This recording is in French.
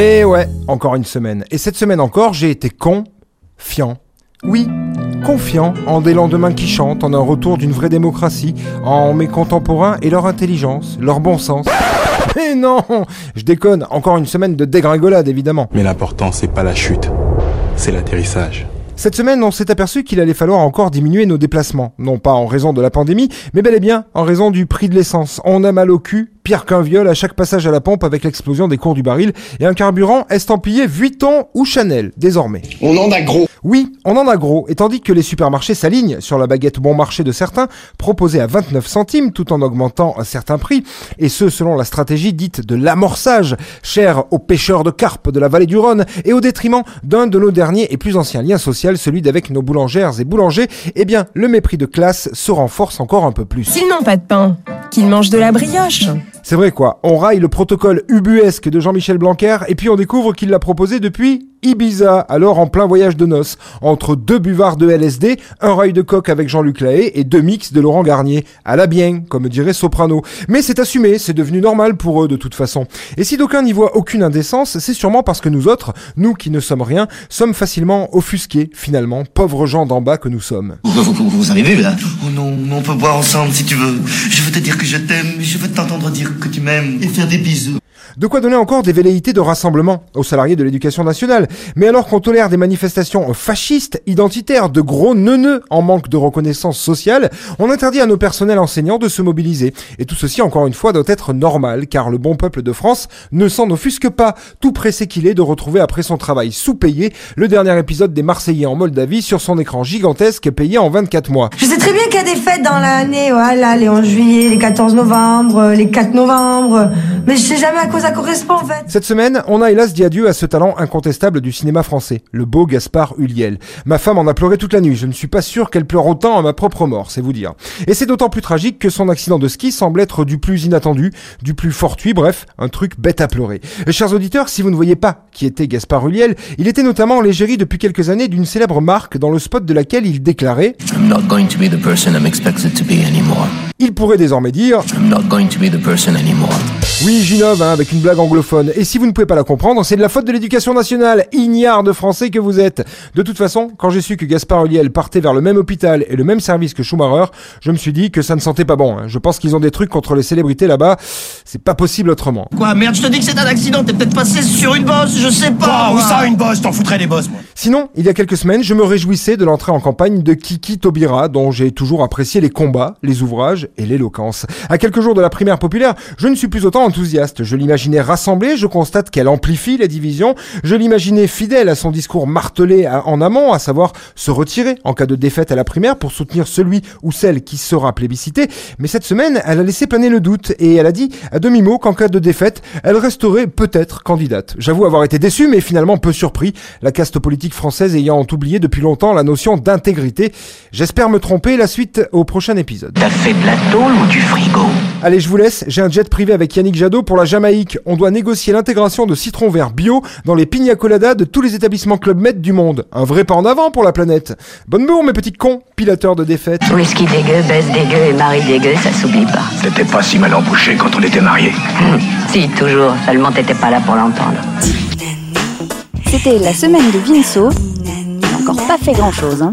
Et ouais, encore une semaine. Et cette semaine encore, j'ai été confiant. Oui, confiant en des lendemains qui chantent, en un retour d'une vraie démocratie, en mes contemporains et leur intelligence, leur bon sens. Mais non, je déconne, encore une semaine de dégringolade évidemment. Mais l'important, c'est pas la chute, c'est l'atterrissage. Cette semaine, on s'est aperçu qu'il allait falloir encore diminuer nos déplacements. Non pas en raison de la pandémie, mais bel et bien en raison du prix de l'essence. On a mal au cul, pire qu'un viol à chaque passage à la pompe avec l'explosion des cours du baril et un carburant estampillé Vuitton ou Chanel, désormais. On en a gros. Oui, on en a gros, et tandis que les supermarchés s'alignent sur la baguette bon marché de certains, proposée à 29 centimes tout en augmentant un certain prix, et ce selon la stratégie dite de l'amorçage, chère aux pêcheurs de carpe de la vallée du Rhône, et au détriment d'un de nos derniers et plus anciens liens sociaux, celui d'avec nos boulangères et boulangers, eh bien, le mépris de classe se renforce encore un peu plus. S'ils n'ont pas de pain, qu'ils mangent de la brioche. C'est vrai quoi, on raille le protocole ubuesque de Jean-Michel Blanquer, et puis on découvre qu'il l'a proposé depuis Ibiza, alors en plein voyage de noces, entre deux buvards de LSD, un rail de coq avec Jean-Luc Lahaye et deux mix de Laurent Garnier. À la bien, comme dirait Soprano. Mais c'est assumé, c'est devenu normal pour eux de toute façon. Et si d'aucuns n'y voient aucune indécence, c'est sûrement parce que nous autres, nous qui ne sommes rien, sommes facilement offusqués, finalement, pauvres gens d'en bas que nous sommes. Vous, vous- vous arrivez là Oh non, on peut boire ensemble si tu veux. Je veux te dire que je t'aime, je veux t'entendre dire que tu m'aimes et faire des bisous. De quoi donner encore des velléités de rassemblement aux salariés de l'éducation nationale. Mais alors qu'on tolère des manifestations fascistes, identitaires, de gros neuneux en manque de reconnaissance sociale, on interdit à nos personnels enseignants de se mobiliser. Et tout ceci, encore une fois, doit être normal, car le bon peuple de France ne s'en offusque pas, tout pressé qu'il est de retrouver après son travail sous-payé le dernier épisode des Marseillais en Moldavie sur son écran gigantesque payé en 24 mois. Je sais très bien qu'il y a des fêtes dans l'année, voilà, les 11 juillet, les 14 novembre, les 4 novembre, mais je sais jamais à quoi ça correspond en fait. Cette semaine, on a hélas dit adieu à ce talent incontestable du cinéma français, le beau Gaspard Huliel. Ma femme en a pleuré toute la nuit, je ne suis pas sûr qu'elle pleure autant à ma propre mort, c'est vous dire. Et c'est d'autant plus tragique que son accident de ski semble être du plus inattendu, du plus fortuit, bref, un truc bête à pleurer. Et chers auditeurs, si vous ne voyez pas qui était Gaspard Huliel, il était notamment l'égérie depuis quelques années d'une célèbre marque dans le spot de laquelle il déclarait I'm not going to be the person I'm expected to be anymore. il pourrait désormais dire I'm not going to be the person anymore. Oui, j'innove hein, avec une blague anglophone. Et si vous ne pouvez pas la comprendre, c'est de la faute de l'éducation nationale, ignare de français que vous êtes. De toute façon, quand j'ai su que Gaspard Huliel partait vers le même hôpital et le même service que Schumacher, je me suis dit que ça ne sentait pas bon. hein. Je pense qu'ils ont des trucs contre les célébrités là-bas. C'est pas possible autrement. Quoi, merde, je te dis que c'est un accident, t'es peut-être passé sur une bosse, je sais pas. Où moi. ça, une bosse T'en foutrais des bosses, moi. Sinon, il y a quelques semaines, je me réjouissais de l'entrée en campagne de Kiki Taubira, dont j'ai toujours apprécié les combats, les ouvrages et l'éloquence. À quelques jours de la primaire populaire, je ne suis plus autant enthousiaste. Je l'imaginais rassemblée, je constate qu'elle amplifie les divisions. Je l'imaginais fidèle à son discours martelé à- en amont, à savoir se retirer en cas de défaite à la primaire pour soutenir celui ou celle qui sera plébiscité. Mais cette semaine, elle a laissé planer le doute et elle a dit à demi-mot qu'en cas de défaite, elle resterait peut-être candidate. J'avoue avoir été déçu, mais finalement peu surpris, la caste politique française ayant oublié depuis longtemps la notion d'intégrité. J'espère me tromper, la suite au prochain épisode. T'as fait de la tôle ou du frigo? Allez, je vous laisse, j'ai un jet privé avec Yannick Jadot pour la Jamaïque. On doit négocier l'intégration de citron vert bio dans les pina coladas de tous les établissements Club Med du monde. Un vrai pas en avant pour la planète. Bonne bourre, mes petits cons, pilateurs de défaites. Whisky dégueu, baisse dégueu et mari dégueu, ça s'oublie pas. T'étais pas si mal embouché quand on était mariés. Hum, Si, toujours, seulement t'étais pas là pour l'entendre. C'était la semaine de Vinceau. Il n'a encore pas fait grand chose. Hein.